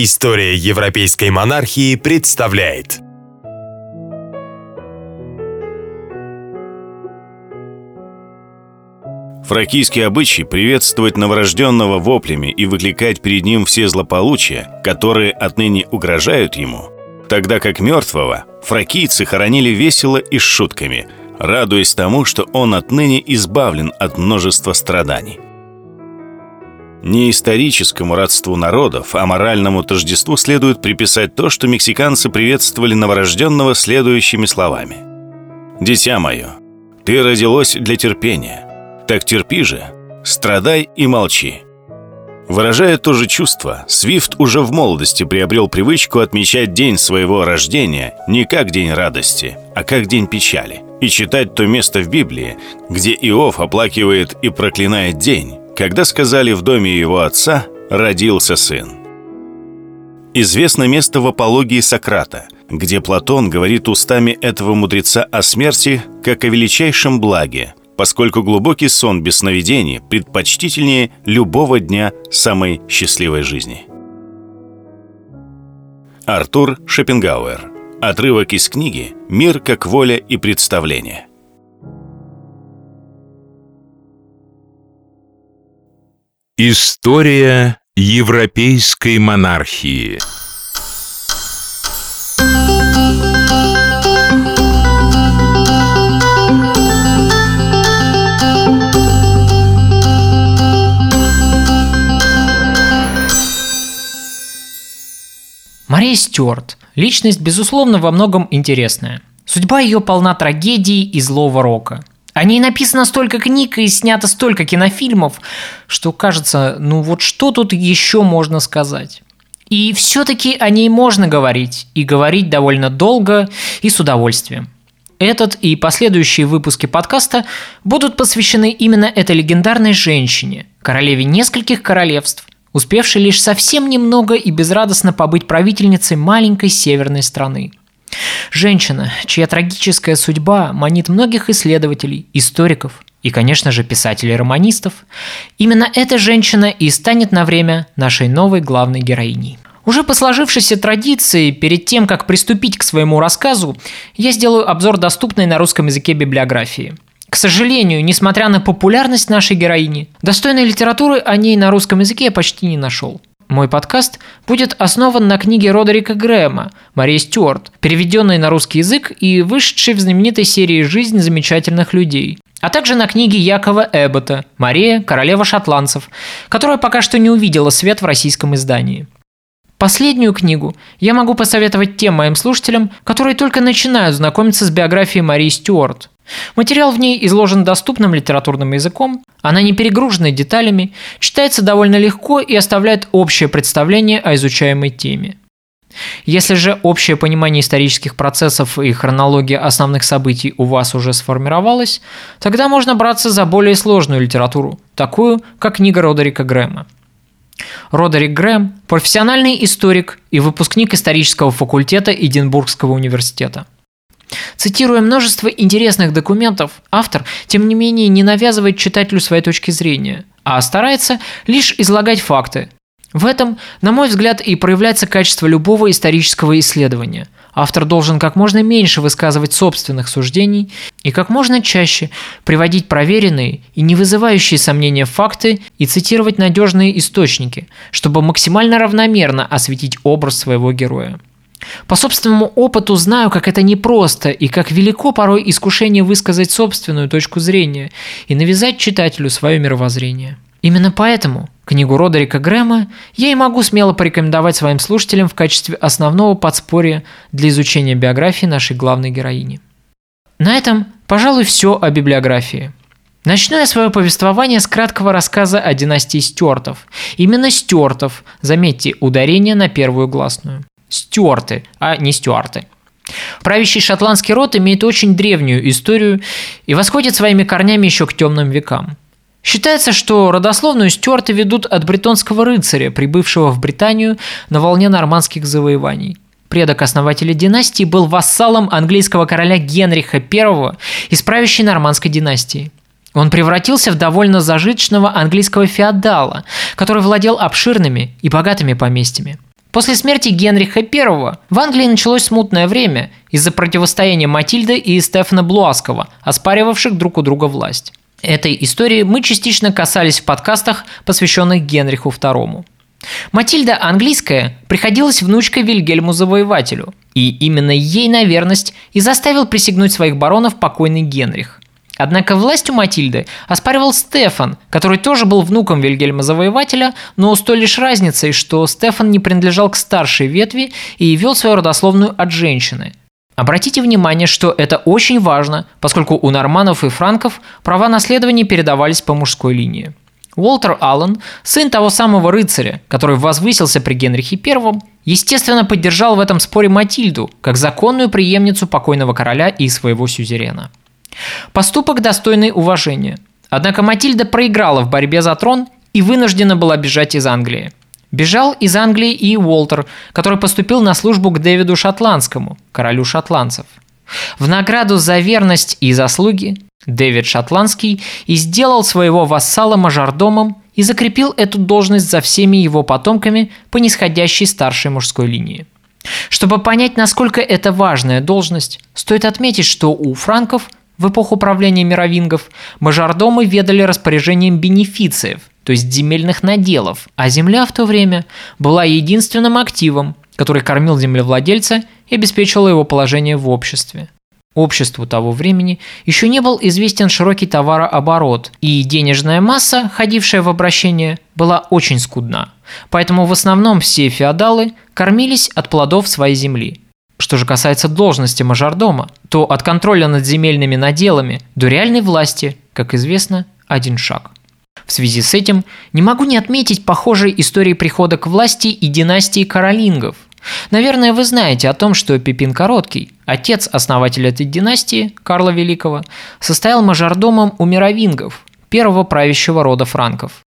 История европейской монархии представляет Фракийский обычай приветствовать новорожденного воплями и выкликать перед ним все злополучия, которые отныне угрожают ему, тогда как мертвого фракийцы хоронили весело и с шутками, радуясь тому, что он отныне избавлен от множества страданий. Не историческому родству народов, а моральному тождеству следует приписать то, что мексиканцы приветствовали новорожденного следующими словами. «Дитя мое, ты родилось для терпения, так терпи же, страдай и молчи». Выражая то же чувство, Свифт уже в молодости приобрел привычку отмечать день своего рождения не как день радости, а как день печали, и читать то место в Библии, где Иов оплакивает и проклинает день, когда сказали в доме его отца «родился сын». Известно место в апологии Сократа, где Платон говорит устами этого мудреца о смерти как о величайшем благе, поскольку глубокий сон без сновидений предпочтительнее любого дня самой счастливой жизни. Артур Шопенгауэр. Отрывок из книги «Мир как воля и представление». История европейской монархии – Мария Стюарт – личность, безусловно, во многом интересная. Судьба ее полна трагедий и злого рока. О ней написано столько книг и снято столько кинофильмов, что кажется, ну вот что тут еще можно сказать? И все-таки о ней можно говорить, и говорить довольно долго и с удовольствием. Этот и последующие выпуски подкаста будут посвящены именно этой легендарной женщине, королеве нескольких королевств, успевшей лишь совсем немного и безрадостно побыть правительницей маленькой северной страны. Женщина, чья трагическая судьба манит многих исследователей, историков и, конечно же, писателей-романистов, именно эта женщина и станет на время нашей новой главной героиней. Уже по сложившейся традиции, перед тем, как приступить к своему рассказу, я сделаю обзор доступной на русском языке библиографии – к сожалению, несмотря на популярность нашей героини, достойной литературы о ней на русском языке я почти не нашел. Мой подкаст будет основан на книге Родерика Грэма «Мария Стюарт», переведенной на русский язык и вышедшей в знаменитой серии «Жизнь замечательных людей», а также на книге Якова Эббота «Мария, королева шотландцев», которая пока что не увидела свет в российском издании. Последнюю книгу я могу посоветовать тем моим слушателям, которые только начинают знакомиться с биографией Марии Стюарт. Материал в ней изложен доступным литературным языком, она не перегружена деталями, читается довольно легко и оставляет общее представление о изучаемой теме. Если же общее понимание исторических процессов и хронология основных событий у вас уже сформировалось, тогда можно браться за более сложную литературу, такую, как книга Родерика Грэма. Родерик Грэм – профессиональный историк и выпускник исторического факультета Эдинбургского университета – Цитируя множество интересных документов, автор, тем не менее, не навязывает читателю своей точки зрения, а старается лишь излагать факты. В этом, на мой взгляд, и проявляется качество любого исторического исследования. Автор должен как можно меньше высказывать собственных суждений и как можно чаще приводить проверенные и не вызывающие сомнения факты и цитировать надежные источники, чтобы максимально равномерно осветить образ своего героя. По собственному опыту знаю, как это непросто и как велико порой искушение высказать собственную точку зрения и навязать читателю свое мировоззрение. Именно поэтому книгу Родерика Грэма я и могу смело порекомендовать своим слушателям в качестве основного подспорья для изучения биографии нашей главной героини. На этом, пожалуй, все о библиографии. Начну я свое повествование с краткого рассказа о династии Стюартов. Именно Стюартов, заметьте, ударение на первую гласную. Стюарты, а не Стюарты. Правящий шотландский род имеет очень древнюю историю и восходит своими корнями еще к темным векам. Считается, что родословную Стюарты ведут от бретонского рыцаря, прибывшего в Британию на волне нормандских завоеваний. Предок основателя династии был вассалом английского короля Генриха I из правящей нормандской династии. Он превратился в довольно зажиточного английского феодала, который владел обширными и богатыми поместьями – После смерти Генриха I в Англии началось смутное время из-за противостояния Матильды и Стефана Блуаскова, оспаривавших друг у друга власть. Этой истории мы частично касались в подкастах, посвященных Генриху II. Матильда английская приходилась внучкой Вильгельму Завоевателю, и именно ей на верность и заставил присягнуть своих баронов покойный Генрих. Однако власть у Матильды оспаривал Стефан, который тоже был внуком Вильгельма Завоевателя, но с той лишь разницей, что Стефан не принадлежал к старшей ветви и вел свою родословную от женщины. Обратите внимание, что это очень важно, поскольку у норманов и франков права наследования передавались по мужской линии. Уолтер Аллен, сын того самого рыцаря, который возвысился при Генрихе I, естественно, поддержал в этом споре Матильду, как законную преемницу покойного короля и своего сюзерена. Поступок достойный уважения. Однако Матильда проиграла в борьбе за трон и вынуждена была бежать из Англии. Бежал из Англии и Уолтер, который поступил на службу к Дэвиду Шотландскому, королю шотландцев. В награду за верность и заслуги Дэвид Шотландский и сделал своего вассала мажордомом и закрепил эту должность за всеми его потомками по нисходящей старшей мужской линии. Чтобы понять, насколько это важная должность, стоит отметить, что у франков в эпоху правления мировингов мажордомы ведали распоряжением бенефициев, то есть земельных наделов, а земля в то время была единственным активом, который кормил землевладельца и обеспечивал его положение в обществе. Обществу того времени еще не был известен широкий товарооборот, и денежная масса, ходившая в обращение, была очень скудна. Поэтому в основном все феодалы кормились от плодов своей земли – что же касается должности мажордома, то от контроля над земельными наделами до реальной власти, как известно, один шаг. В связи с этим не могу не отметить похожей истории прихода к власти и династии Каролингов. Наверное, вы знаете о том, что Пипин Короткий, отец основателя этой династии, Карла Великого, состоял мажордомом у мировингов, первого правящего рода франков.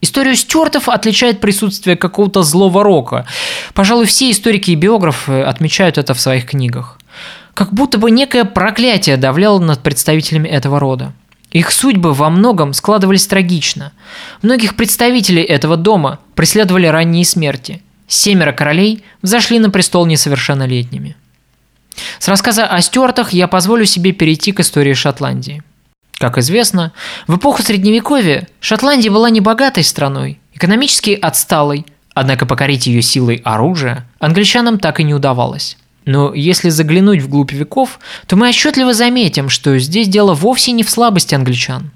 Историю стюартов отличает присутствие какого-то злого рока. Пожалуй, все историки и биографы отмечают это в своих книгах. Как будто бы некое проклятие давляло над представителями этого рода. Их судьбы во многом складывались трагично. Многих представителей этого дома преследовали ранние смерти. Семеро королей взошли на престол несовершеннолетними. С рассказа о Стюартах я позволю себе перейти к истории Шотландии. Как известно, в эпоху Средневековья Шотландия была небогатой страной, экономически отсталой, однако покорить ее силой оружия англичанам так и не удавалось. Но если заглянуть вглубь веков, то мы отчетливо заметим, что здесь дело вовсе не в слабости англичан.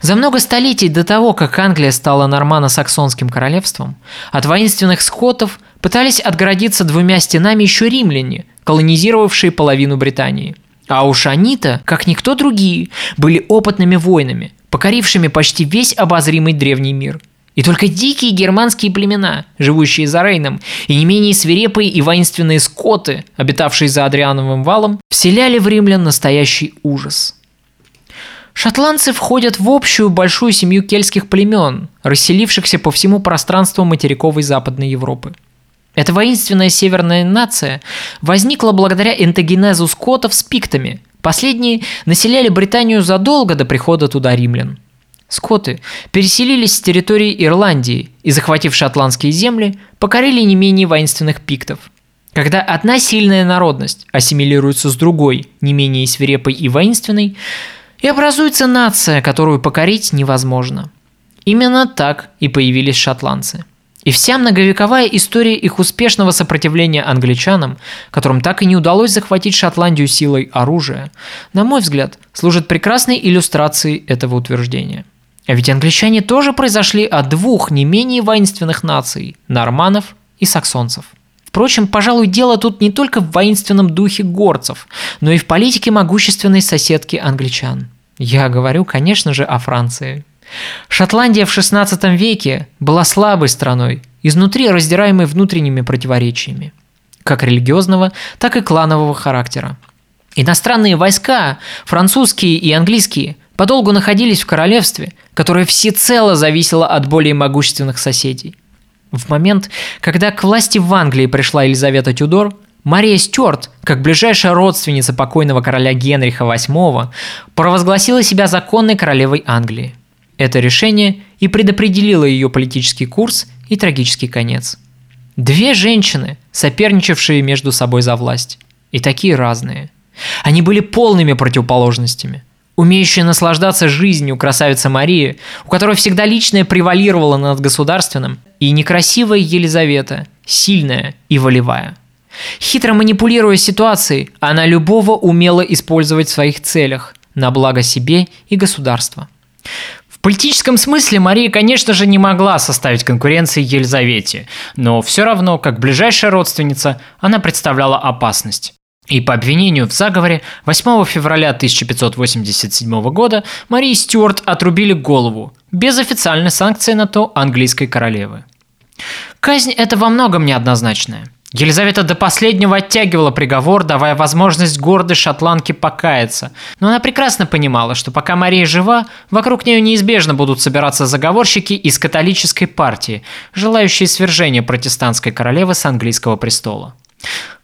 За много столетий до того, как Англия стала нормано-саксонским королевством, от воинственных скотов пытались отгородиться двумя стенами еще римляне, колонизировавшие половину Британии – а уж они-то, как никто другие, были опытными воинами, покорившими почти весь обозримый древний мир. И только дикие германские племена, живущие за Рейном, и не менее свирепые и воинственные скоты, обитавшие за Адриановым валом, вселяли в римлян настоящий ужас. Шотландцы входят в общую большую семью кельтских племен, расселившихся по всему пространству материковой Западной Европы – эта воинственная северная нация возникла благодаря энтогенезу скотов с пиктами. Последние населяли Британию задолго до прихода туда римлян. Скоты переселились с территории Ирландии и, захватив шотландские земли, покорили не менее воинственных пиктов. Когда одна сильная народность ассимилируется с другой, не менее свирепой и воинственной, и образуется нация, которую покорить невозможно. Именно так и появились шотландцы – и вся многовековая история их успешного сопротивления англичанам, которым так и не удалось захватить Шотландию силой оружия, на мой взгляд, служит прекрасной иллюстрацией этого утверждения. А ведь англичане тоже произошли от двух не менее воинственных наций – норманов и саксонцев. Впрочем, пожалуй, дело тут не только в воинственном духе горцев, но и в политике могущественной соседки англичан. Я говорю, конечно же, о Франции. Шотландия в XVI веке была слабой страной, изнутри раздираемой внутренними противоречиями, как религиозного, так и кланового характера. Иностранные войска, французские и английские, подолгу находились в королевстве, которое всецело зависело от более могущественных соседей. В момент, когда к власти в Англии пришла Елизавета Тюдор, Мария Стюарт, как ближайшая родственница покойного короля Генриха VIII, провозгласила себя законной королевой Англии – это решение и предопределило ее политический курс и трагический конец. Две женщины, соперничавшие между собой за власть. И такие разные. Они были полными противоположностями. Умеющая наслаждаться жизнью красавица Мария, у которой всегда личное превалировало над государственным, и некрасивая Елизавета, сильная и волевая. Хитро манипулируя ситуацией, она любого умела использовать в своих целях на благо себе и государства. В политическом смысле Мария, конечно же, не могла составить конкуренции Елизавете, но все равно, как ближайшая родственница, она представляла опасность. И по обвинению в заговоре 8 февраля 1587 года Марии Стюарт отрубили голову, без официальной санкции на то английской королевы. Казнь это во многом неоднозначная. Елизавета до последнего оттягивала приговор, давая возможность гордой шотландке покаяться. Но она прекрасно понимала, что пока Мария жива, вокруг нее неизбежно будут собираться заговорщики из католической партии, желающие свержения протестантской королевы с английского престола.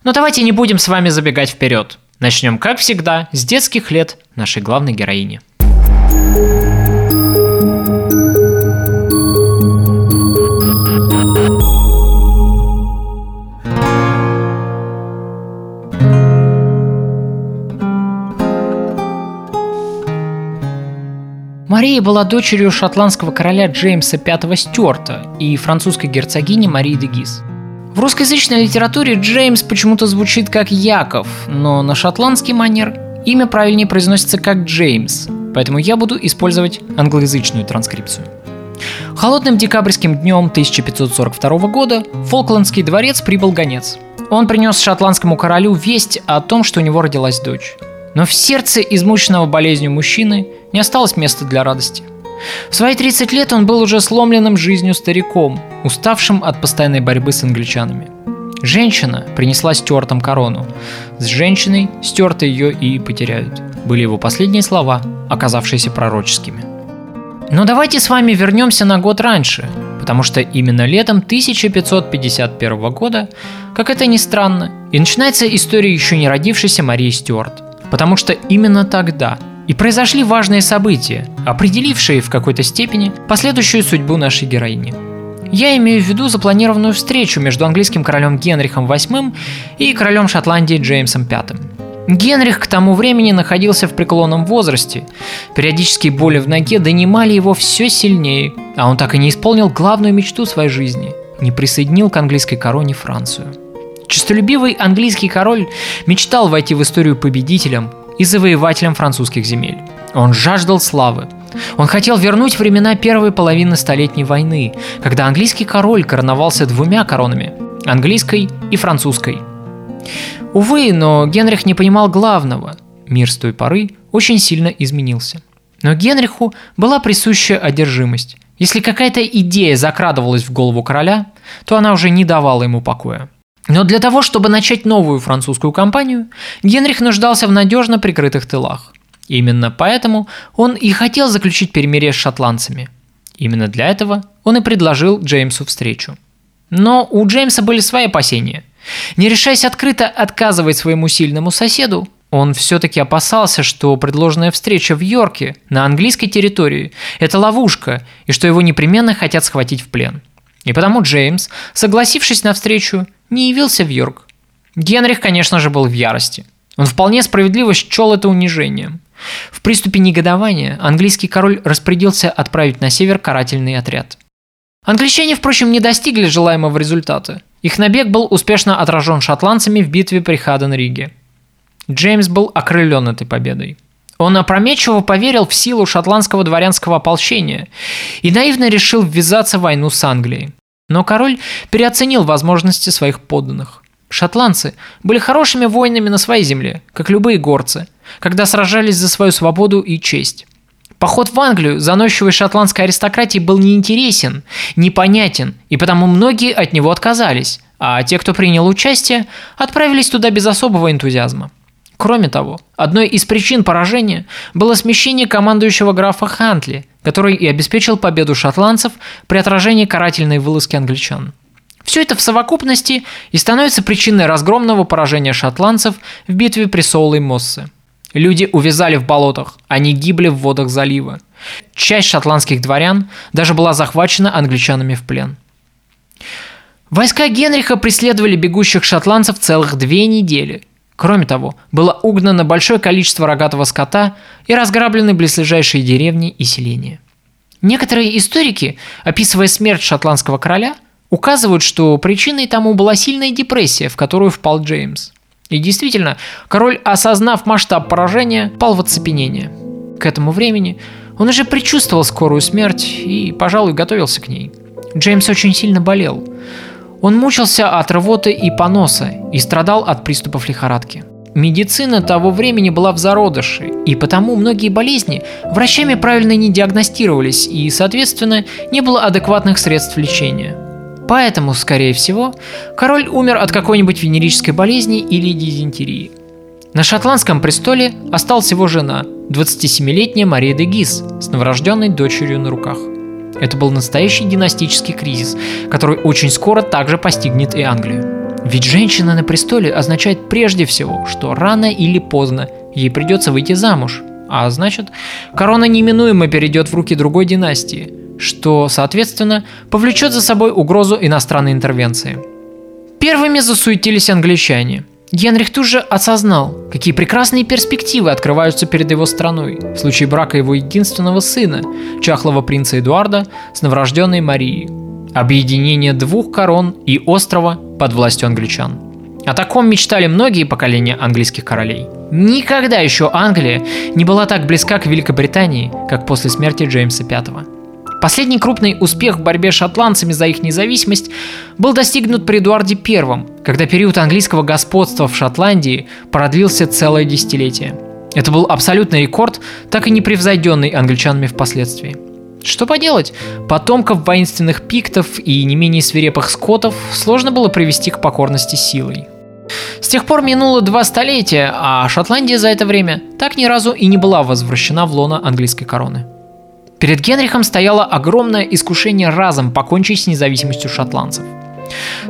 Но давайте не будем с вами забегать вперед. Начнем, как всегда, с детских лет нашей главной героини. Мария была дочерью шотландского короля Джеймса V Стюарта и французской герцогини Марии де Гиз. В русскоязычной литературе Джеймс почему-то звучит как Яков, но на шотландский манер имя правильнее произносится как Джеймс, поэтому я буду использовать англоязычную транскрипцию. Холодным декабрьским днем 1542 года в Фолклендский дворец прибыл гонец. Он принес шотландскому королю весть о том, что у него родилась дочь. Но в сердце измученного болезнью мужчины не осталось места для радости. В свои 30 лет он был уже сломленным жизнью стариком, уставшим от постоянной борьбы с англичанами. Женщина принесла стюартам корону. С женщиной стерты ее и потеряют. Были его последние слова, оказавшиеся пророческими. Но давайте с вами вернемся на год раньше, потому что именно летом 1551 года, как это ни странно, и начинается история еще не родившейся Марии Стюарт. Потому что именно тогда и произошли важные события, определившие в какой-то степени последующую судьбу нашей героини. Я имею в виду запланированную встречу между английским королем Генрихом VIII и королем Шотландии Джеймсом V. Генрих к тому времени находился в преклонном возрасте. Периодические боли в ноге донимали его все сильнее, а он так и не исполнил главную мечту своей жизни – не присоединил к английской короне Францию. Честолюбивый английский король мечтал войти в историю победителем и завоевателем французских земель. Он жаждал славы. Он хотел вернуть времена первой половины Столетней войны, когда английский король короновался двумя коронами – английской и французской. Увы, но Генрих не понимал главного. Мир с той поры очень сильно изменился. Но Генриху была присуща одержимость. Если какая-то идея закрадывалась в голову короля, то она уже не давала ему покоя. Но для того, чтобы начать новую французскую кампанию, Генрих нуждался в надежно прикрытых тылах. Именно поэтому он и хотел заключить перемирие с шотландцами. Именно для этого он и предложил Джеймсу встречу. Но у Джеймса были свои опасения. Не решаясь открыто отказывать своему сильному соседу, он все-таки опасался, что предложенная встреча в Йорке на английской территории – это ловушка, и что его непременно хотят схватить в плен. И потому Джеймс, согласившись на встречу, не явился в Йорк. Генрих, конечно же, был в ярости. Он вполне справедливо счел это унижением. В приступе негодования английский король распорядился отправить на север карательный отряд. Англичане, впрочем, не достигли желаемого результата. Их набег был успешно отражен шотландцами в битве при Хаден-Риге. Джеймс был окрылен этой победой. Он опрометчиво поверил в силу шотландского дворянского ополчения и наивно решил ввязаться в войну с Англией. Но король переоценил возможности своих подданных. Шотландцы были хорошими воинами на своей земле, как любые горцы, когда сражались за свою свободу и честь. Поход в Англию заносчивой шотландской аристократии был неинтересен, непонятен, и потому многие от него отказались, а те, кто принял участие, отправились туда без особого энтузиазма. Кроме того, одной из причин поражения было смещение командующего графа Хантли, который и обеспечил победу шотландцев при отражении карательной вылазки англичан. Все это в совокупности и становится причиной разгромного поражения шотландцев в битве при Соулой-Моссе. Люди увязали в болотах, они гибли в водах залива. Часть шотландских дворян даже была захвачена англичанами в плен. Войска Генриха преследовали бегущих шотландцев целых две недели. Кроме того, было угнано большое количество рогатого скота и разграблены близлежащие деревни и селения. Некоторые историки, описывая смерть шотландского короля, указывают, что причиной тому была сильная депрессия, в которую впал Джеймс. И действительно, король, осознав масштаб поражения, пал в оцепенение. К этому времени он уже предчувствовал скорую смерть и, пожалуй, готовился к ней. Джеймс очень сильно болел. Он мучился от рвоты и поноса и страдал от приступов лихорадки. Медицина того времени была в зародыше, и потому многие болезни врачами правильно не диагностировались, и, соответственно, не было адекватных средств лечения. Поэтому, скорее всего, король умер от какой-нибудь венерической болезни или дизентерии. На шотландском престоле осталась его жена, 27-летняя Мария де Гис, с новорожденной дочерью на руках. Это был настоящий династический кризис, который очень скоро также постигнет и Англию. Ведь женщина на престоле означает прежде всего, что рано или поздно ей придется выйти замуж, а значит, корона неминуемо перейдет в руки другой династии, что, соответственно, повлечет за собой угрозу иностранной интервенции. Первыми засуетились англичане – Генрих тут же осознал, какие прекрасные перспективы открываются перед его страной в случае брака его единственного сына, чахлого принца Эдуарда, с новорожденной Марией. Объединение двух корон и острова под властью англичан. О таком мечтали многие поколения английских королей. Никогда еще Англия не была так близка к Великобритании, как после смерти Джеймса V. Последний крупный успех в борьбе с шотландцами за их независимость был достигнут при Эдуарде I, когда период английского господства в Шотландии продлился целое десятилетие. Это был абсолютный рекорд, так и не превзойденный англичанами впоследствии. Что поделать, потомков воинственных пиктов и не менее свирепых скотов сложно было привести к покорности силой. С тех пор минуло два столетия, а Шотландия за это время так ни разу и не была возвращена в лоно английской короны. Перед Генрихом стояло огромное искушение разом покончить с независимостью шотландцев.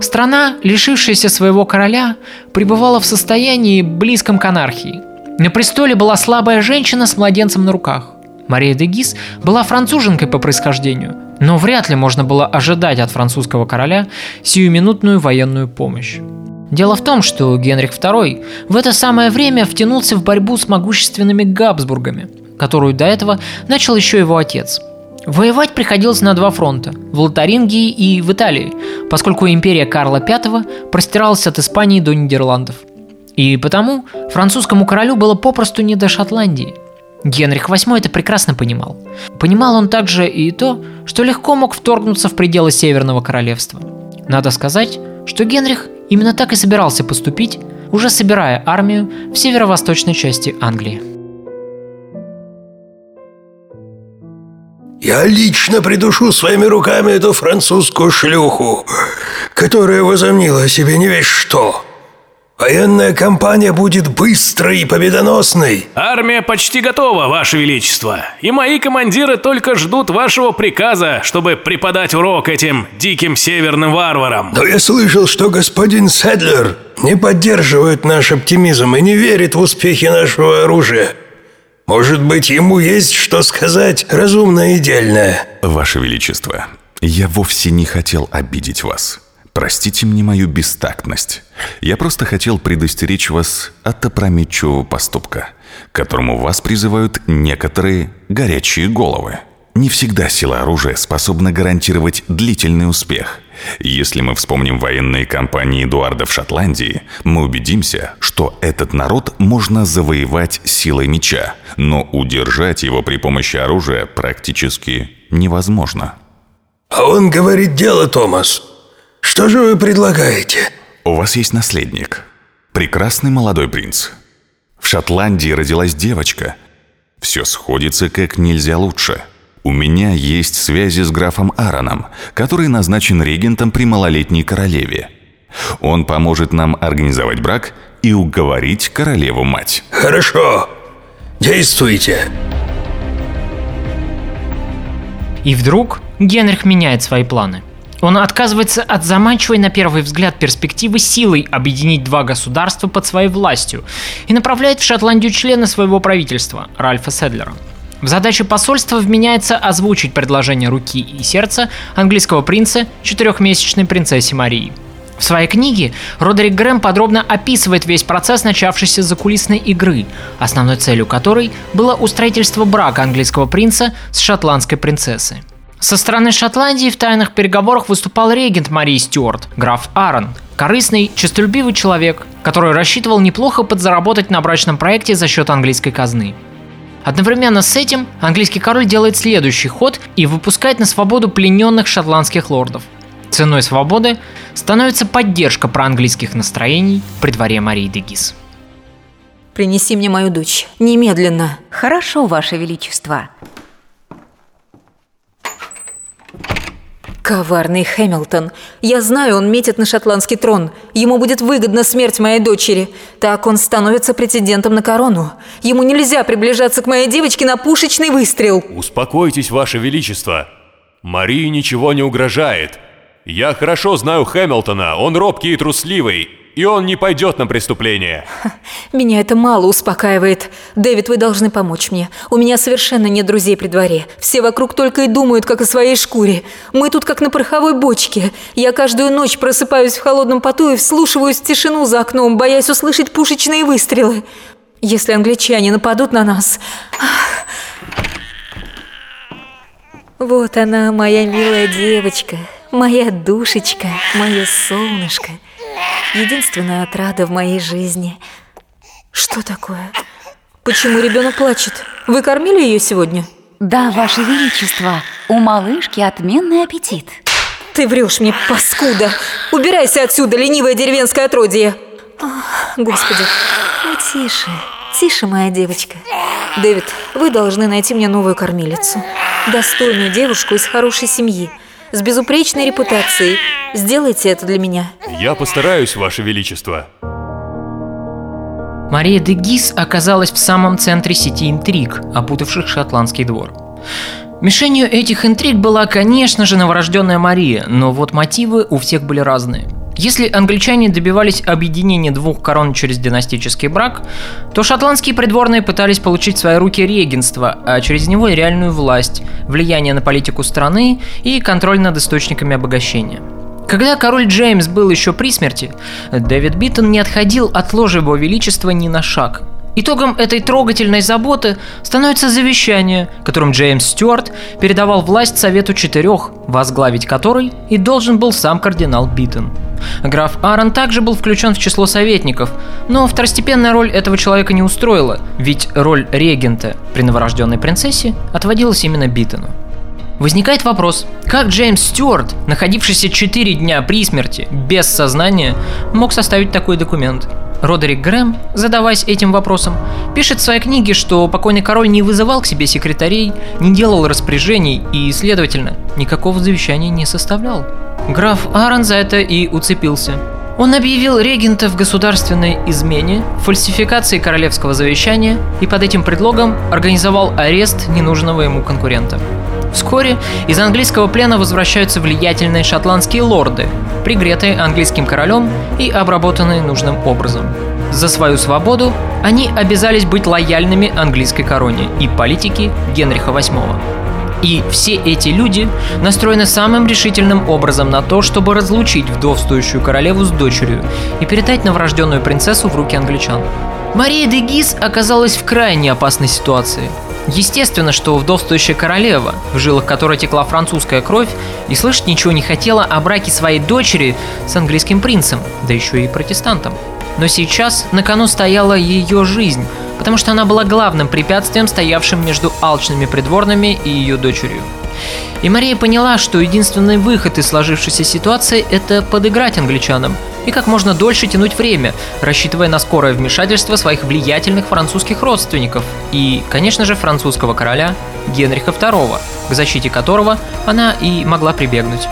Страна, лишившаяся своего короля, пребывала в состоянии близком к анархии. На престоле была слабая женщина с младенцем на руках. Мария де Гис была француженкой по происхождению, но вряд ли можно было ожидать от французского короля сиюминутную военную помощь. Дело в том, что Генрих II в это самое время втянулся в борьбу с могущественными Габсбургами – которую до этого начал еще его отец. Воевать приходилось на два фронта – в Лотарингии и в Италии, поскольку империя Карла V простиралась от Испании до Нидерландов. И потому французскому королю было попросту не до Шотландии. Генрих VIII это прекрасно понимал. Понимал он также и то, что легко мог вторгнуться в пределы Северного Королевства. Надо сказать, что Генрих именно так и собирался поступить, уже собирая армию в северо-восточной части Англии. Я лично придушу своими руками эту французскую шлюху, которая возомнила о себе не весь что. Военная кампания будет быстрой и победоносной. Армия почти готова, Ваше Величество. И мои командиры только ждут вашего приказа, чтобы преподать урок этим диким северным варварам. Но я слышал, что господин Седлер не поддерживает наш оптимизм и не верит в успехи нашего оружия. Может быть, ему есть что сказать разумное и дельное. Ваше Величество, я вовсе не хотел обидеть вас. Простите мне мою бестактность. Я просто хотел предостеречь вас от опрометчивого поступка, к которому вас призывают некоторые горячие головы. Не всегда сила оружия способна гарантировать длительный успех. Если мы вспомним военные кампании Эдуарда в Шотландии, мы убедимся, что этот народ можно завоевать силой меча, но удержать его при помощи оружия практически невозможно. А он говорит дело, Томас. Что же вы предлагаете? У вас есть наследник. Прекрасный молодой принц. В Шотландии родилась девочка. Все сходится как нельзя лучше – у меня есть связи с графом Аароном, который назначен регентом при малолетней королеве. Он поможет нам организовать брак и уговорить королеву-мать. Хорошо. Действуйте. И вдруг Генрих меняет свои планы. Он отказывается от заманчивой на первый взгляд перспективы силой объединить два государства под своей властью и направляет в Шотландию члена своего правительства, Ральфа Седлера – В задачу посольства вменяется озвучить предложение руки и сердца английского принца четырехмесячной принцессе Марии. В своей книге Родерик Грэм подробно описывает весь процесс начавшейся закулисной игры, основной целью которой было устроительство брака английского принца с шотландской принцессой. Со стороны Шотландии в тайных переговорах выступал регент Марии Стюарт, граф Аарон, корыстный, честолюбивый человек, который рассчитывал неплохо подзаработать на брачном проекте за счет английской казны. Одновременно с этим английский король делает следующий ход и выпускает на свободу плененных шотландских лордов. Ценой свободы становится поддержка проанглийских настроений при дворе Марии де Гис. Принеси мне мою дочь. Немедленно. Хорошо, Ваше Величество. Коварный Хэмилтон. Я знаю, он метит на шотландский трон. Ему будет выгодна смерть моей дочери. Так он становится претендентом на корону. Ему нельзя приближаться к моей девочке на пушечный выстрел. Успокойтесь, Ваше Величество. Марии ничего не угрожает. Я хорошо знаю Хэмилтона, он робкий и трусливый, и он не пойдет на преступление. Меня это мало успокаивает. Дэвид, вы должны помочь мне. У меня совершенно нет друзей при дворе. Все вокруг только и думают, как о своей шкуре. Мы тут как на пороховой бочке. Я каждую ночь просыпаюсь в холодном поту и вслушиваюсь в тишину за окном, боясь услышать пушечные выстрелы. Если англичане нападут на нас... Вот она, моя милая девочка, моя душечка, мое солнышко – Единственная отрада в моей жизни. Что такое? Почему ребенок плачет? Вы кормили ее сегодня? Да, Ваше Величество, у малышки отменный аппетит. Ты врешь мне, паскуда! Убирайся отсюда, ленивое деревенское отродье! Ох, господи, ну тише, тише, моя девочка. Дэвид, вы должны найти мне новую кормилицу. Достойную девушку из хорошей семьи – с безупречной репутацией. Сделайте это для меня. Я постараюсь, Ваше Величество. Мария де Гис оказалась в самом центре сети интриг, опутавших шотландский двор. Мишенью этих интриг была, конечно же, новорожденная Мария, но вот мотивы у всех были разные – если англичане добивались объединения двух корон через династический брак, то шотландские придворные пытались получить в свои руки регенство, а через него реальную власть, влияние на политику страны и контроль над источниками обогащения. Когда король Джеймс был еще при смерти, Дэвид Битон не отходил от ложи его величества ни на шаг – Итогом этой трогательной заботы становится завещание, которым Джеймс Стюарт передавал власть Совету Четырех, возглавить который и должен был сам кардинал Битон. Граф Арран также был включен в число советников, но второстепенная роль этого человека не устроила, ведь роль регента при новорожденной принцессе отводилась именно Битону. Возникает вопрос, как Джеймс Стюарт, находившийся 4 дня при смерти, без сознания, мог составить такой документ? Родерик Грэм, задаваясь этим вопросом, пишет в своей книге, что покойный король не вызывал к себе секретарей, не делал распоряжений и, следовательно, никакого завещания не составлял. Граф Аарон за это и уцепился. Он объявил регента в государственной измене, фальсификации королевского завещания и под этим предлогом организовал арест ненужного ему конкурента. Вскоре из английского плена возвращаются влиятельные шотландские лорды, пригретые английским королем и обработанные нужным образом. За свою свободу они обязались быть лояльными английской короне и политике Генриха VIII. И все эти люди настроены самым решительным образом на то, чтобы разлучить вдовствующую королеву с дочерью и передать новорожденную принцессу в руки англичан. Мария де Гис оказалась в крайне опасной ситуации – Естественно, что вдовствующая королева, в жилах которой текла французская кровь, и слышать ничего не хотела о браке своей дочери с английским принцем, да еще и протестантом. Но сейчас на кону стояла ее жизнь, потому что она была главным препятствием, стоявшим между алчными придворными и ее дочерью. И Мария поняла, что единственный выход из сложившейся ситуации – это подыграть англичанам и как можно дольше тянуть время, рассчитывая на скорое вмешательство своих влиятельных французских родственников и, конечно же, французского короля Генриха II, к защите которого она и могла прибегнуть.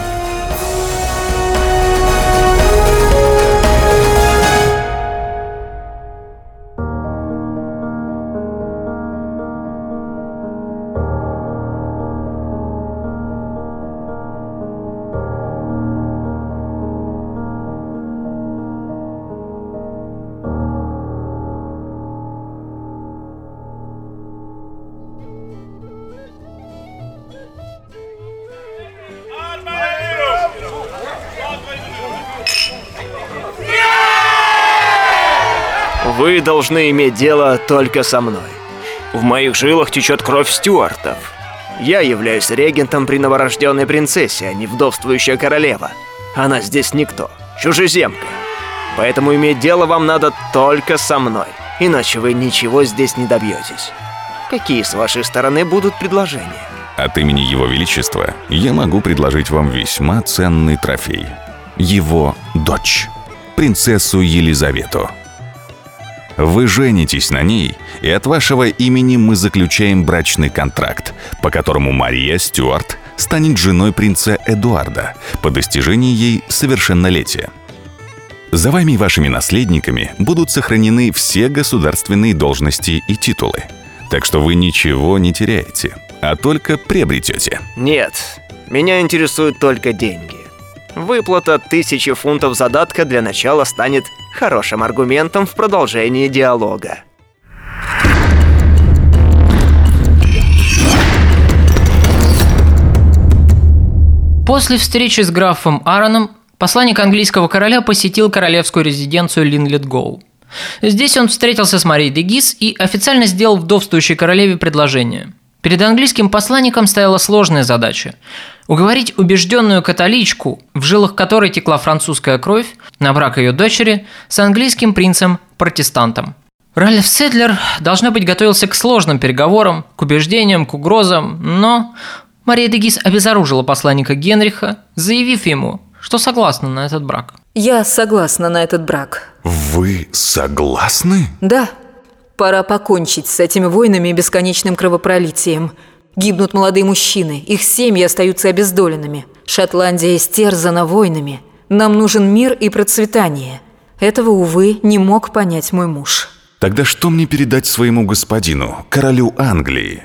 Должны иметь дело только со мной. В моих жилах течет кровь Стюартов. Я являюсь регентом при новорожденной принцессе, а не вдовствующая королева. Она здесь никто, чужеземка. Поэтому иметь дело вам надо только со мной, иначе вы ничего здесь не добьетесь. Какие с вашей стороны будут предложения? От имени Его Величества я могу предложить вам весьма ценный трофей. Его дочь, принцессу Елизавету. Вы женитесь на ней, и от вашего имени мы заключаем брачный контракт, по которому Мария Стюарт станет женой принца Эдуарда по достижении ей совершеннолетия. За вами и вашими наследниками будут сохранены все государственные должности и титулы. Так что вы ничего не теряете, а только приобретете. Нет, меня интересуют только деньги. Выплата тысячи фунтов задатка для начала станет хорошим аргументом в продолжении диалога. После встречи с графом Аароном посланник английского короля посетил королевскую резиденцию Линлетгоу. Здесь он встретился с Марией де Гис и официально сделал вдовствующей королеве предложение. Перед английским посланником стояла сложная задача – уговорить убежденную католичку, в жилах которой текла французская кровь, на брак ее дочери с английским принцем-протестантом. Ральф Седлер, должно быть, готовился к сложным переговорам, к убеждениям, к угрозам, но Мария Дегис обезоружила посланника Генриха, заявив ему, что согласна на этот брак. Я согласна на этот брак. Вы согласны? Да. Пора покончить с этими войнами и бесконечным кровопролитием. Гибнут молодые мужчины, их семьи остаются обездоленными. Шотландия истерзана войнами. Нам нужен мир и процветание. Этого, увы, не мог понять мой муж. Тогда что мне передать своему господину, королю Англии?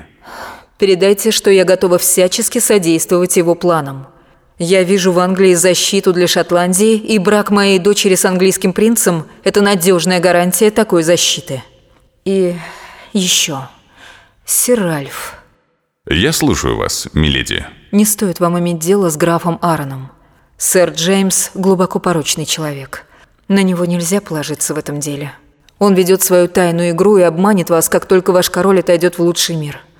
Передайте, что я готова всячески содействовать его планам. Я вижу в Англии защиту для Шотландии, и брак моей дочери с английским принцем – это надежная гарантия такой защиты. И еще. Сир Ральф. Я слушаю вас, миледи. Не стоит вам иметь дело с графом Аароном. Сэр Джеймс – глубоко порочный человек. На него нельзя положиться в этом деле. Он ведет свою тайную игру и обманет вас, как только ваш король отойдет в лучший мир –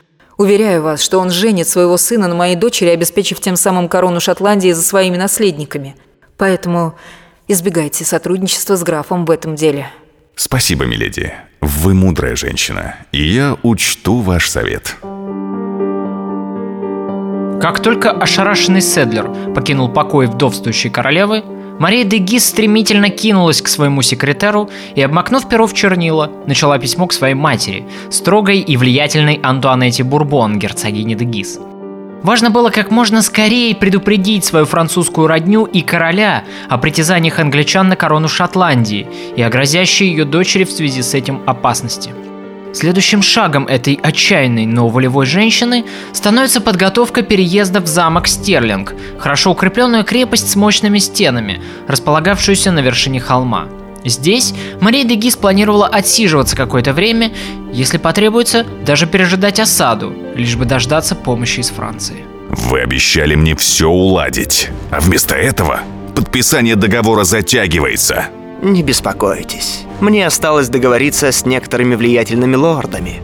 Уверяю вас, что он женит своего сына на моей дочери, обеспечив тем самым корону Шотландии за своими наследниками. Поэтому избегайте сотрудничества с графом в этом деле. Спасибо, миледи. Вы мудрая женщина, и я учту ваш совет. Как только ошарашенный Седлер покинул покой вдовствующей королевы, Мария де Гис стремительно кинулась к своему секретару и, обмакнув перо в чернила, начала письмо к своей матери, строгой и влиятельной Антуанетте Бурбон, герцогине де Гис. Важно было как можно скорее предупредить свою французскую родню и короля о притязаниях англичан на корону Шотландии и о грозящей ее дочери в связи с этим опасности – Следующим шагом этой отчаянной, но волевой женщины становится подготовка переезда в замок Стерлинг, хорошо укрепленную крепость с мощными стенами, располагавшуюся на вершине холма. Здесь Мария де Гис планировала отсиживаться какое-то время, если потребуется, даже пережидать осаду, лишь бы дождаться помощи из Франции. Вы обещали мне все уладить, а вместо этого подписание договора затягивается. Не беспокойтесь. Мне осталось договориться с некоторыми влиятельными лордами.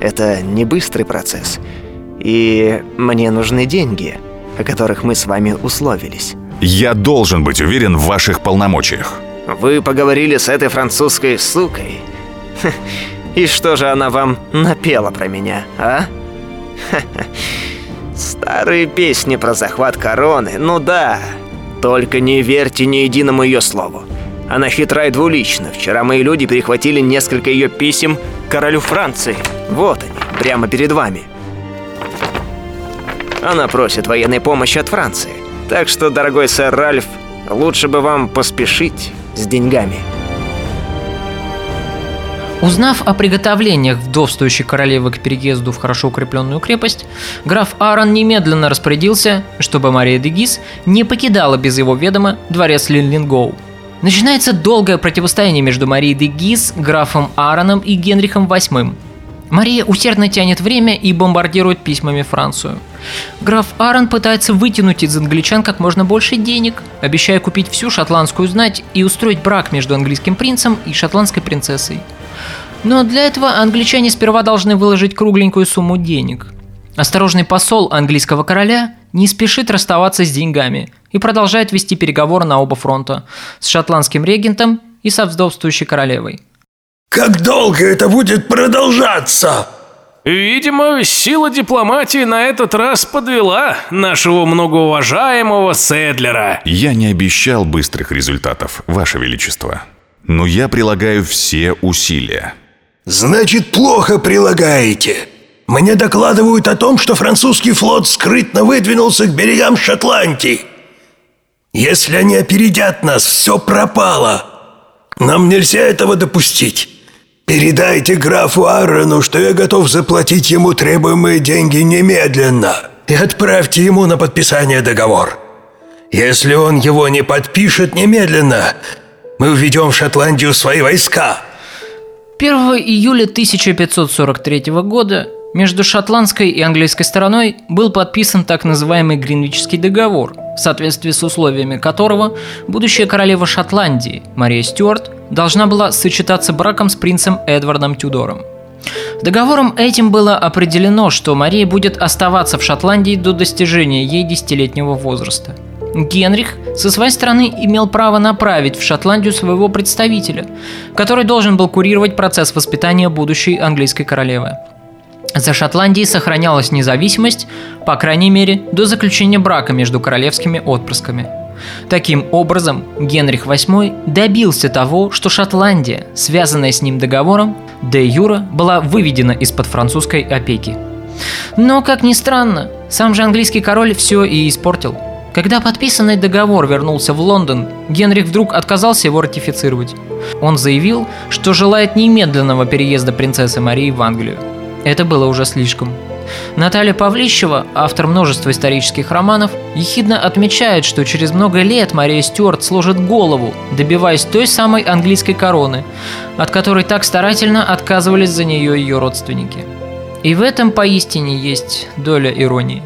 Это не быстрый процесс. И мне нужны деньги, о которых мы с вами условились. Я должен быть уверен в ваших полномочиях. Вы поговорили с этой французской сукой. И что же она вам напела про меня, а? Старые песни про захват короны, ну да. Только не верьте ни единому ее слову. Она хитра и двулична. Вчера мои люди перехватили несколько ее писем королю Франции. Вот они, прямо перед вами. Она просит военной помощи от Франции. Так что, дорогой сэр Ральф, лучше бы вам поспешить с деньгами. Узнав о приготовлениях вдовствующей королевы к переезду в хорошо укрепленную крепость, граф Аарон немедленно распорядился, чтобы Мария де Гис не покидала без его ведома дворец Линлингоу. Начинается долгое противостояние между Марией де Гиз, графом Аароном и Генрихом VIII. Мария усердно тянет время и бомбардирует письмами Францию. Граф Аарон пытается вытянуть из англичан как можно больше денег, обещая купить всю шотландскую знать и устроить брак между английским принцем и шотландской принцессой. Но для этого англичане сперва должны выложить кругленькую сумму денег. Осторожный посол английского короля не спешит расставаться с деньгами и продолжает вести переговоры на оба фронта с шотландским регентом и со вдовствующей королевой. Как долго это будет продолжаться? Видимо, сила дипломатии на этот раз подвела нашего многоуважаемого Седлера. Я не обещал быстрых результатов, Ваше Величество. Но я прилагаю все усилия. Значит, плохо прилагаете. Мне докладывают о том, что французский флот скрытно выдвинулся к берегам Шотландии. Если они опередят нас, все пропало. Нам нельзя этого допустить. Передайте графу Аарону, что я готов заплатить ему требуемые деньги немедленно. И отправьте ему на подписание договор. Если он его не подпишет немедленно, мы введем в Шотландию свои войска. 1 июля 1543 года между шотландской и английской стороной был подписан так называемый Гринвичский договор, в соответствии с условиями которого будущая королева Шотландии Мария Стюарт должна была сочетаться браком с принцем Эдвардом Тюдором. Договором этим было определено, что Мария будет оставаться в Шотландии до достижения ей десятилетнего возраста. Генрих со своей стороны имел право направить в Шотландию своего представителя, который должен был курировать процесс воспитания будущей английской королевы. За Шотландией сохранялась независимость, по крайней мере, до заключения брака между королевскими отпрысками. Таким образом, Генрих VIII добился того, что Шотландия, связанная с ним договором, де юра была выведена из-под французской опеки. Но, как ни странно, сам же английский король все и испортил. Когда подписанный договор вернулся в Лондон, Генрих вдруг отказался его ратифицировать. Он заявил, что желает немедленного переезда принцессы Марии в Англию. Это было уже слишком. Наталья Павлищева, автор множества исторических романов, ехидно отмечает, что через много лет Мария Стюарт сложит голову, добиваясь той самой английской короны, от которой так старательно отказывались за нее ее родственники. И в этом поистине есть доля иронии.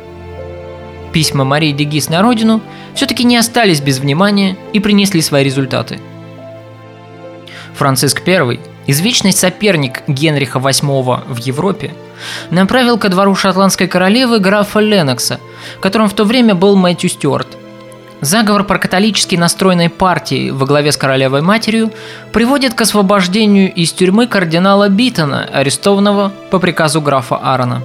Письма Марии Дегис на родину все-таки не остались без внимания и принесли свои результаты. Франциск I Извечный соперник Генриха VIII в Европе направил ко двору шотландской королевы графа Ленокса, которым в то время был Мэтью Стюарт. Заговор прокатолически настроенной партии во главе с королевой матерью приводит к освобождению из тюрьмы кардинала Биттона, арестованного по приказу графа Аарона.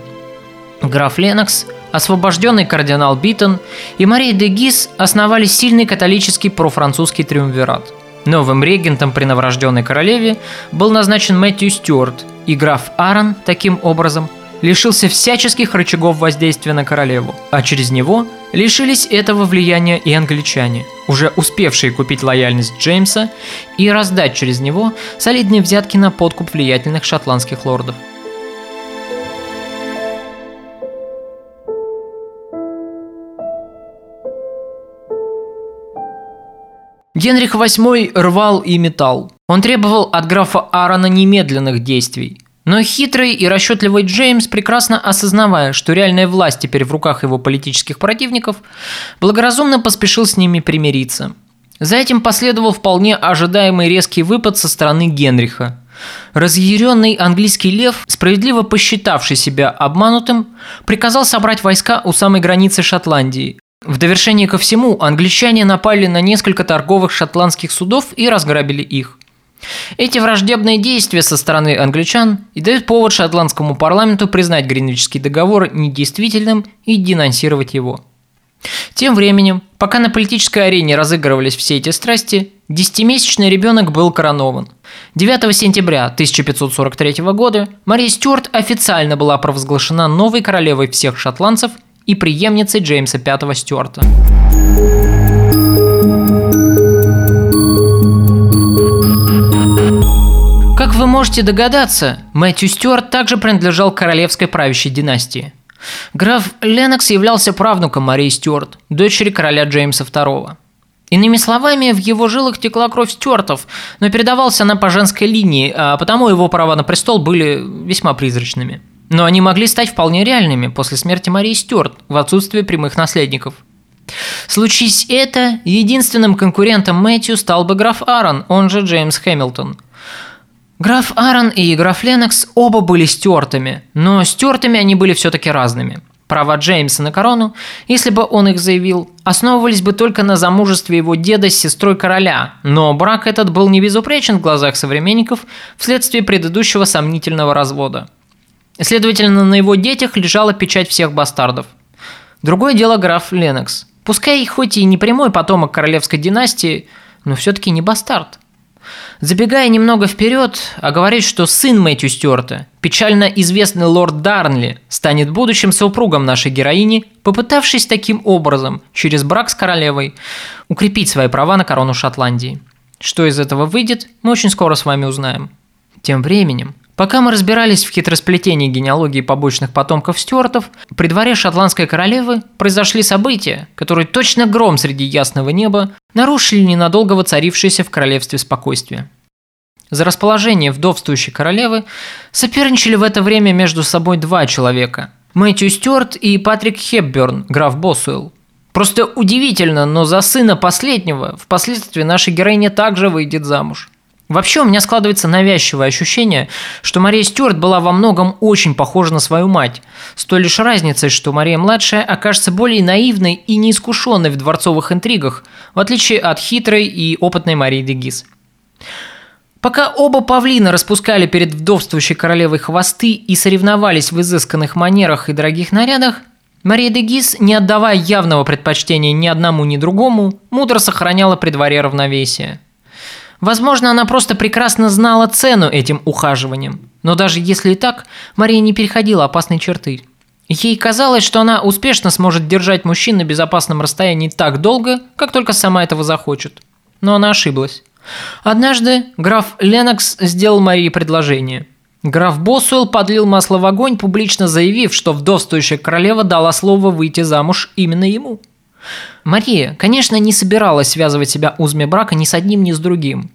Граф Леннокс, освобожденный кардинал Битон и Мария де Гис основали сильный католический профранцузский триумвират – Новым регентом при новорожденной королеве был назначен Мэтью Стюарт, и граф Арран, таким образом, лишился всяческих рычагов воздействия на королеву, а через него лишились этого влияния и англичане, уже успевшие купить лояльность Джеймса и раздать через него солидные взятки на подкуп влиятельных шотландских лордов. Генрих VIII рвал и метал. Он требовал от графа Аарона немедленных действий. Но хитрый и расчетливый Джеймс, прекрасно осознавая, что реальная власть теперь в руках его политических противников, благоразумно поспешил с ними примириться. За этим последовал вполне ожидаемый резкий выпад со стороны Генриха. Разъяренный английский лев, справедливо посчитавший себя обманутым, приказал собрать войска у самой границы Шотландии, в довершение ко всему, англичане напали на несколько торговых шотландских судов и разграбили их. Эти враждебные действия со стороны англичан и дают повод шотландскому парламенту признать Гринвичский договор недействительным и денонсировать его. Тем временем, пока на политической арене разыгрывались все эти страсти, десятимесячный ребенок был коронован. 9 сентября 1543 года Мария Стюарт официально была провозглашена новой королевой всех шотландцев – и преемницей Джеймса V Стюарта. Как вы можете догадаться, Мэтью Стюарт также принадлежал королевской правящей династии. Граф Ленокс являлся правнуком Марии Стюарт, дочери короля Джеймса II. Иными словами, в его жилах текла кровь Стюартов, но передавался она по женской линии, а потому его права на престол были весьма призрачными – но они могли стать вполне реальными после смерти Марии Стюарт в отсутствие прямых наследников. Случись это, единственным конкурентом Мэтью стал бы граф Аарон, он же Джеймс Хэмилтон. Граф Аарон и граф Ленокс оба были стюартами, но стюартами они были все-таки разными. Права Джеймса на корону, если бы он их заявил, основывались бы только на замужестве его деда с сестрой короля, но брак этот был не безупречен в глазах современников вследствие предыдущего сомнительного развода. Следовательно, на его детях лежала печать всех бастардов. Другое дело граф Ленокс. Пускай хоть и не прямой потомок королевской династии, но все-таки не бастард. Забегая немного вперед, а говорит, что сын Мэтью Стюарта, печально известный лорд Дарнли, станет будущим супругом нашей героини, попытавшись таким образом, через брак с королевой, укрепить свои права на корону Шотландии. Что из этого выйдет, мы очень скоро с вами узнаем. Тем временем, Пока мы разбирались в хитросплетении генеалогии побочных потомков Стюартов, при дворе шотландской королевы произошли события, которые точно гром среди ясного неба нарушили ненадолго воцарившееся в королевстве спокойствие. За расположение вдовствующей королевы соперничали в это время между собой два человека – Мэтью Стюарт и Патрик Хепберн, граф Боссуэлл. Просто удивительно, но за сына последнего впоследствии наша героиня также выйдет замуж. Вообще у меня складывается навязчивое ощущение, что Мария Стюарт была во многом очень похожа на свою мать, с той лишь разницей, что Мария-младшая окажется более наивной и неискушенной в дворцовых интригах, в отличие от хитрой и опытной Марии де Гиз. Пока оба павлина распускали перед вдовствующей королевой хвосты и соревновались в изысканных манерах и дорогих нарядах, Мария де Гиз, не отдавая явного предпочтения ни одному, ни другому, мудро сохраняла при дворе равновесие – Возможно, она просто прекрасно знала цену этим ухаживаниям. Но даже если и так, Мария не переходила опасной черты. Ей казалось, что она успешно сможет держать мужчин на безопасном расстоянии так долго, как только сама этого захочет. Но она ошиблась. Однажды граф Ленокс сделал Марии предложение. Граф Босуэлл подлил масло в огонь, публично заявив, что вдовствующая королева дала слово выйти замуж именно ему – Мария, конечно, не собиралась связывать себя узами брака ни с одним, ни с другим.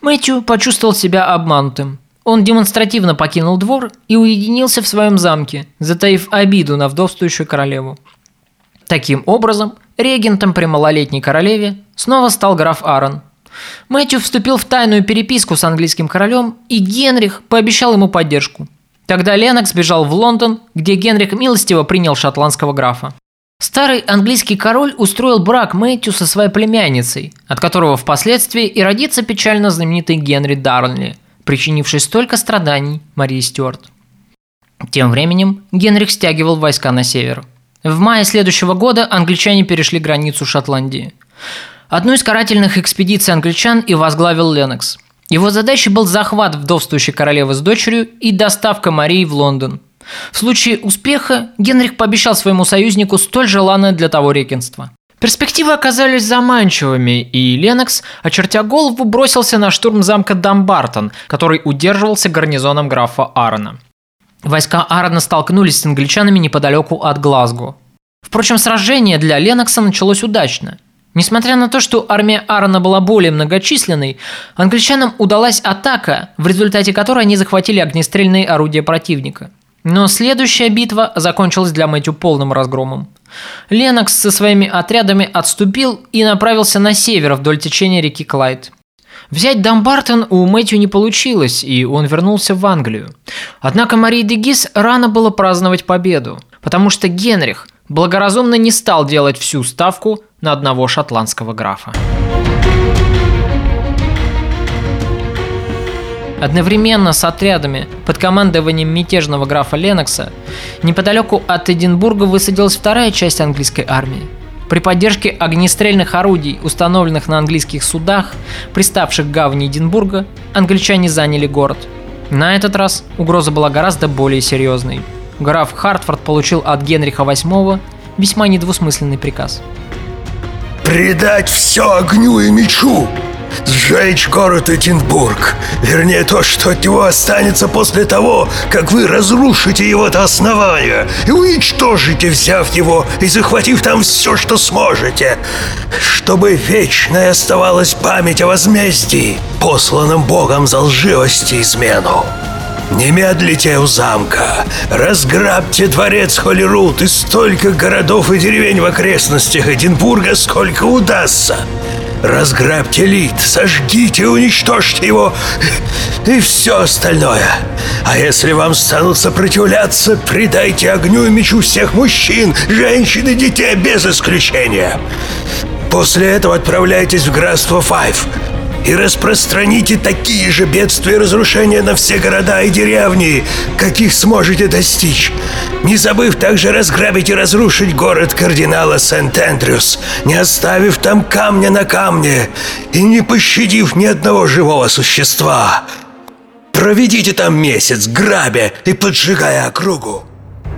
Мэтью почувствовал себя обманутым. Он демонстративно покинул двор и уединился в своем замке, затаив обиду на вдовствующую королеву. Таким образом, регентом при малолетней королеве снова стал граф Аарон. Мэтью вступил в тайную переписку с английским королем, и Генрих пообещал ему поддержку. Тогда Ленокс бежал в Лондон, где Генрих милостиво принял шотландского графа. Старый английский король устроил брак Мэтью со своей племянницей, от которого впоследствии и родится печально знаменитый Генри Дарнли, причинивший столько страданий Марии Стюарт. Тем временем Генрих стягивал войска на север. В мае следующего года англичане перешли границу Шотландии. Одну из карательных экспедиций англичан и возглавил Ленокс. Его задачей был захват вдовствующей королевы с дочерью и доставка Марии в Лондон – в случае успеха Генрих пообещал своему союзнику столь желанное для того регенство. Перспективы оказались заманчивыми, и Ленокс, очертя голову, бросился на штурм замка Дамбартон, который удерживался гарнизоном графа Аарона. Войска Аарона столкнулись с англичанами неподалеку от Глазго. Впрочем, сражение для Ленокса началось удачно. Несмотря на то, что армия Аарона была более многочисленной, англичанам удалась атака, в результате которой они захватили огнестрельные орудия противника – но следующая битва закончилась для Мэтью полным разгромом. Ленокс со своими отрядами отступил и направился на север вдоль течения реки Клайд. Взять Дамбартон у Мэтью не получилось, и он вернулся в Англию. Однако Марии де Гис рано было праздновать победу, потому что Генрих благоразумно не стал делать всю ставку на одного шотландского графа. Одновременно с отрядами под командованием мятежного графа Ленокса неподалеку от Эдинбурга высадилась вторая часть английской армии. При поддержке огнестрельных орудий, установленных на английских судах, приставших к гавани Эдинбурга, англичане заняли город. На этот раз угроза была гораздо более серьезной. Граф Хартфорд получил от Генриха VIII весьма недвусмысленный приказ. «Предать все огню и мечу! Сжечь город Эдинбург. Вернее, то, что от него останется после того, как вы разрушите его до основания и уничтожите, взяв его и захватив там все, что сможете. Чтобы вечной оставалась память о возмездии, посланном Богом за лживость и измену. Не медлите у замка, разграбьте дворец Холлирут и столько городов и деревень в окрестностях Эдинбурга, сколько удастся. Разграбьте Лид, сожгите, уничтожьте его и все остальное. А если вам станут сопротивляться, предайте огню и мечу всех мужчин, женщин и детей без исключения. После этого отправляйтесь в Графство Файв и распространите такие же бедствия и разрушения на все города и деревни, каких сможете достичь. Не забыв также разграбить и разрушить город кардинала Сент-Эндрюс, не оставив там камня на камне и не пощадив ни одного живого существа. Проведите там месяц, грабя и поджигая округу.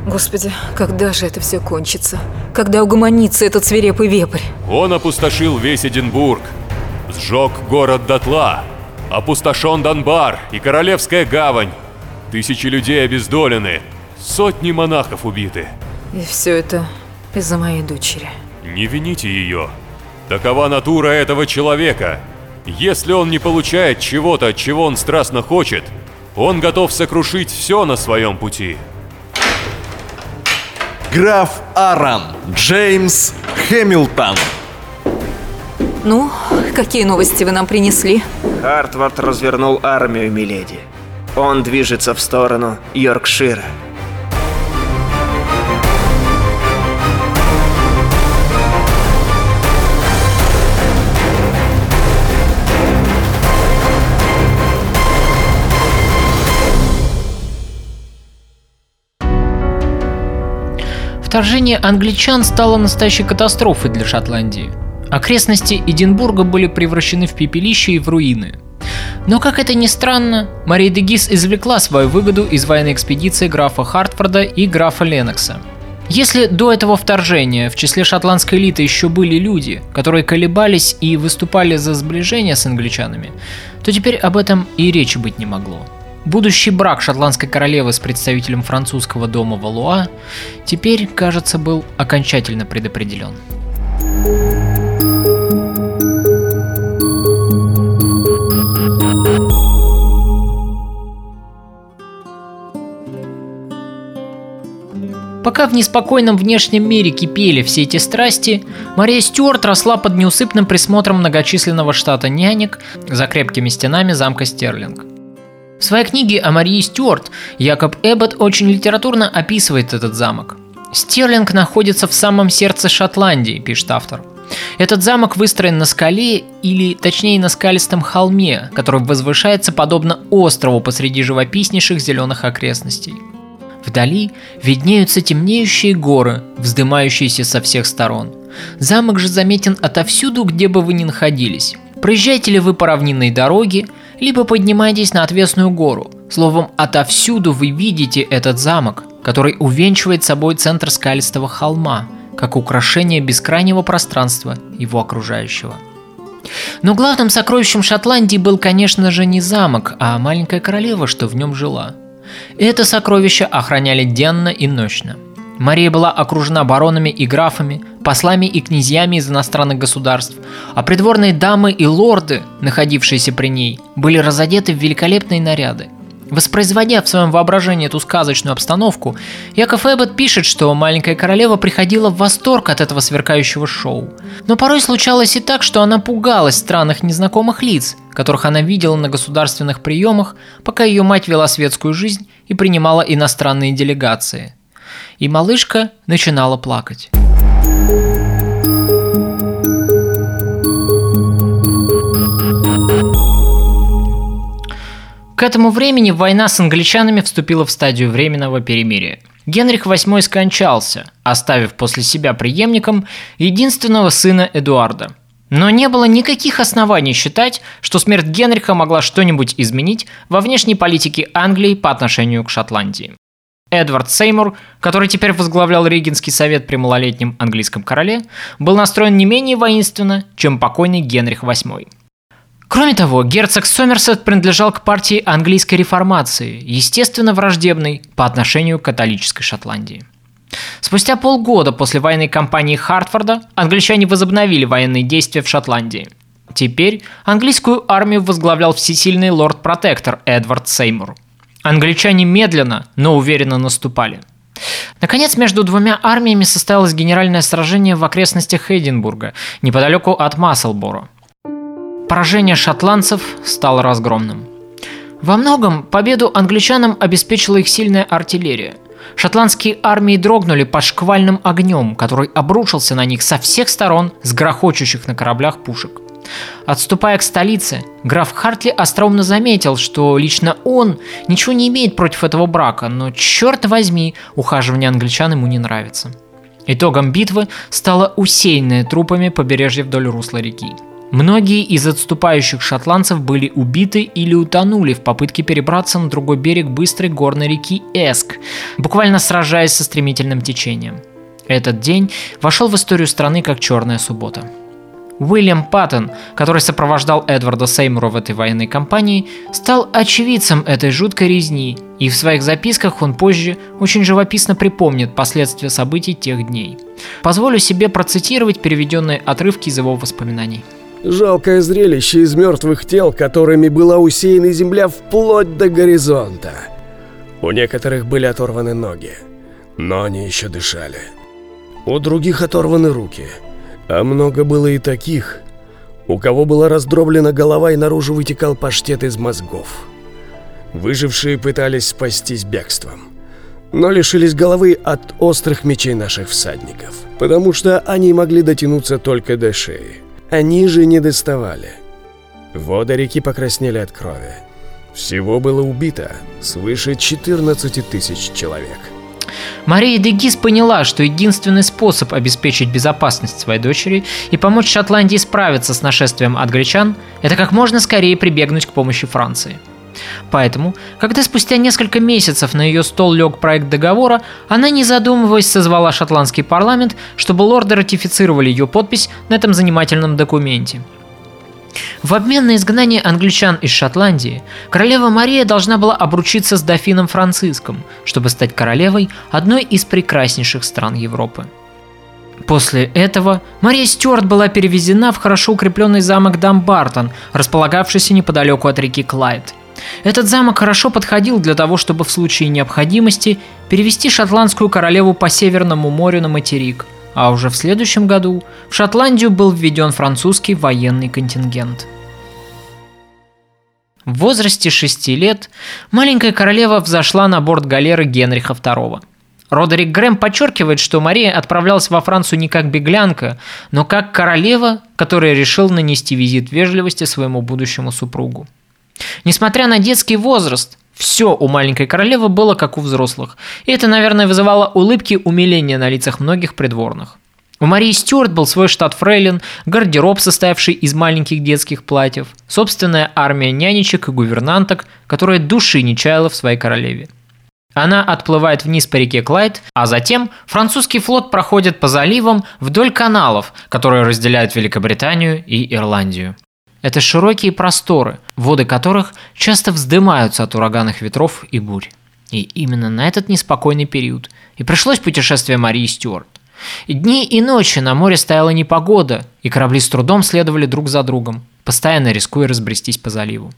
Господи, когда же это все кончится? Когда угомонится этот свирепый вепрь? Он опустошил весь Эдинбург, сжег город дотла, опустошен Донбар и Королевская гавань. Тысячи людей обездолены, сотни монахов убиты. И все это из-за моей дочери. Не вините ее. Такова натура этого человека. Если он не получает чего-то, от чего он страстно хочет, он готов сокрушить все на своем пути. Граф Аран, Джеймс Хэмилтон. Ну, какие новости вы нам принесли? Хартвард развернул армию, миледи. Он движется в сторону Йоркшира. Вторжение англичан стало настоящей катастрофой для Шотландии. Окрестности Эдинбурга были превращены в пепелище и в руины. Но, как это ни странно, Мария де Гис извлекла свою выгоду из военной экспедиции графа Хартфорда и графа Ленокса. Если до этого вторжения в числе шотландской элиты еще были люди, которые колебались и выступали за сближение с англичанами, то теперь об этом и речи быть не могло. Будущий брак шотландской королевы с представителем французского дома Валуа теперь, кажется, был окончательно предопределен. Пока в неспокойном внешнем мире кипели все эти страсти, Мария Стюарт росла под неусыпным присмотром многочисленного штата нянек за крепкими стенами замка Стерлинг. В своей книге о Марии Стюарт Якоб Эббот очень литературно описывает этот замок. Стерлинг находится в самом сердце Шотландии, пишет автор. Этот замок выстроен на скале, или точнее на скалистом холме, который возвышается подобно острову посреди живописнейших зеленых окрестностей. Вдали виднеются темнеющие горы, вздымающиеся со всех сторон. Замок же заметен отовсюду, где бы вы ни находились. Проезжаете ли вы по равнинной дороге, либо поднимаетесь на отвесную гору. Словом, отовсюду вы видите этот замок, который увенчивает собой центр скалистого холма, как украшение бескрайнего пространства его окружающего. Но главным сокровищем Шотландии был, конечно же, не замок, а маленькая королева, что в нем жила – это сокровище охраняли денно и ночно. Мария была окружена баронами и графами, послами и князьями из иностранных государств, а придворные дамы и лорды, находившиеся при ней, были разодеты в великолепные наряды – Воспроизводя в своем воображении эту сказочную обстановку, Яков Эббот пишет, что маленькая королева приходила в восторг от этого сверкающего шоу. Но порой случалось и так, что она пугалась странных незнакомых лиц, которых она видела на государственных приемах, пока ее мать вела светскую жизнь и принимала иностранные делегации. И малышка начинала плакать. К этому времени война с англичанами вступила в стадию временного перемирия. Генрих VIII скончался, оставив после себя преемником единственного сына Эдуарда. Но не было никаких оснований считать, что смерть Генриха могла что-нибудь изменить во внешней политике Англии по отношению к Шотландии. Эдвард Сеймур, который теперь возглавлял Регенский совет при малолетнем английском короле, был настроен не менее воинственно, чем покойный Генрих VIII. Кроме того, герцог Сомерсет принадлежал к партии английской реформации, естественно враждебной по отношению к католической Шотландии. Спустя полгода после военной кампании Хартфорда англичане возобновили военные действия в Шотландии. Теперь английскую армию возглавлял всесильный лорд-протектор Эдвард Сеймур. Англичане медленно, но уверенно наступали. Наконец, между двумя армиями состоялось генеральное сражение в окрестностях Эдинбурга, неподалеку от Масселборо – Поражение шотландцев стало разгромным. Во многом победу англичанам обеспечила их сильная артиллерия. Шотландские армии дрогнули под шквальным огнем, который обрушился на них со всех сторон с грохочущих на кораблях пушек. Отступая к столице, граф Хартли остроумно заметил, что лично он ничего не имеет против этого брака, но черт возьми, ухаживание англичан ему не нравится. Итогом битвы стало усеянное трупами побережье вдоль русла реки. Многие из отступающих шотландцев были убиты или утонули в попытке перебраться на другой берег быстрой горной реки Эск, буквально сражаясь со стремительным течением. Этот день вошел в историю страны как «Черная суббота». Уильям Паттон, который сопровождал Эдварда Сеймура в этой военной кампании, стал очевидцем этой жуткой резни, и в своих записках он позже очень живописно припомнит последствия событий тех дней. Позволю себе процитировать переведенные отрывки из его воспоминаний. Жалкое зрелище из мертвых тел, которыми была усеяна земля вплоть до горизонта. У некоторых были оторваны ноги, но они еще дышали. У других оторваны руки – а много было и таких, у кого была раздроблена голова и наружу вытекал паштет из мозгов. Выжившие пытались спастись бегством, но лишились головы от острых мечей наших всадников, потому что они могли дотянуться только до шеи. Они же не доставали. Воды реки покраснели от крови. Всего было убито свыше 14 тысяч человек. Мария Дегис поняла, что единственный способ обеспечить безопасность своей дочери и помочь Шотландии справиться с нашествием англичан – это как можно скорее прибегнуть к помощи Франции. Поэтому, когда спустя несколько месяцев на ее стол лег проект договора, она, не задумываясь, созвала шотландский парламент, чтобы лорды ратифицировали ее подпись на этом занимательном документе – в обмен на изгнание англичан из Шотландии, королева Мария должна была обручиться с дофином Франциском, чтобы стать королевой одной из прекраснейших стран Европы. После этого Мария Стюарт была перевезена в хорошо укрепленный замок Дамбартон, располагавшийся неподалеку от реки Клайд. Этот замок хорошо подходил для того, чтобы в случае необходимости перевести шотландскую королеву по Северному морю на материк – а уже в следующем году в Шотландию был введен французский военный контингент. В возрасте 6 лет маленькая королева взошла на борт галеры Генриха II. Родерик Грэм подчеркивает, что Мария отправлялась во Францию не как беглянка, но как королева, которая решил нанести визит вежливости своему будущему супругу. Несмотря на детский возраст, все у маленькой королевы было как у взрослых, и это, наверное, вызывало улыбки умиления на лицах многих придворных. У Марии Стюарт был свой штат фрейлин, гардероб, состоявший из маленьких детских платьев, собственная армия нянечек и гувернанток, которая души не чаяла в своей королеве. Она отплывает вниз по реке Клайд, а затем французский флот проходит по заливам вдоль каналов, которые разделяют Великобританию и Ирландию. Это широкие просторы, воды которых часто вздымаются от ураганных ветров и бурь. И именно на этот неспокойный период и пришлось путешествие Марии Стюарт. Дни и ночи на море стояла непогода, и корабли с трудом следовали друг за другом, постоянно рискуя разбрестись по заливу.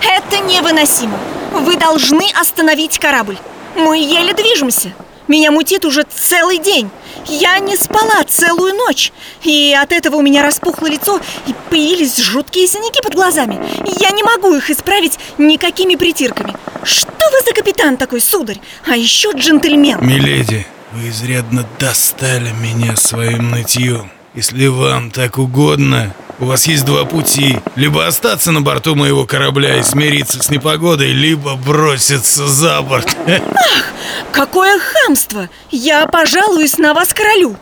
Это невыносимо. Вы должны остановить корабль. Мы еле движемся. Меня мутит уже целый день. Я не спала целую ночь. И от этого у меня распухло лицо и появились жуткие синяки под глазами. Я не могу их исправить никакими притирками. Что вы за капитан такой, сударь? А еще джентльмен. Миледи, вы изрядно достали меня своим нытьем. Если вам так угодно, у вас есть два пути. Либо остаться на борту моего корабля и смириться с непогодой, либо броситься за борт. Ах, какое хамство! Я пожалуюсь на вас королю.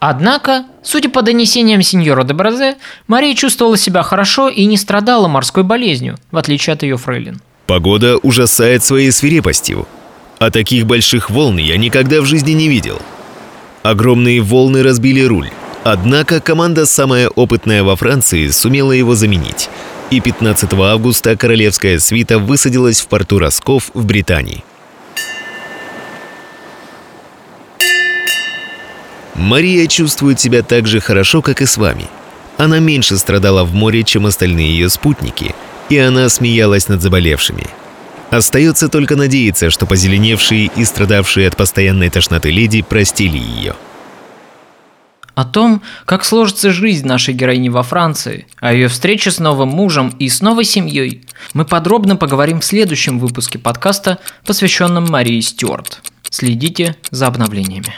Однако, судя по донесениям сеньора де Бразе, Мария чувствовала себя хорошо и не страдала морской болезнью, в отличие от ее фрейлин. Погода ужасает своей свирепостью. А таких больших волн я никогда в жизни не видел. Огромные волны разбили руль. Однако команда, самая опытная во Франции, сумела его заменить. И 15 августа королевская свита высадилась в порту Росков в Британии. Мария чувствует себя так же хорошо, как и с вами. Она меньше страдала в море, чем остальные ее спутники, и она смеялась над заболевшими. Остается только надеяться, что позеленевшие и страдавшие от постоянной тошноты леди простили ее – О том, как сложится жизнь нашей героини во Франции, о ее встрече с новым мужем и с новой семьей, мы подробно поговорим в следующем выпуске подкаста, посвященном Марии Стюарт. Следите за обновлениями.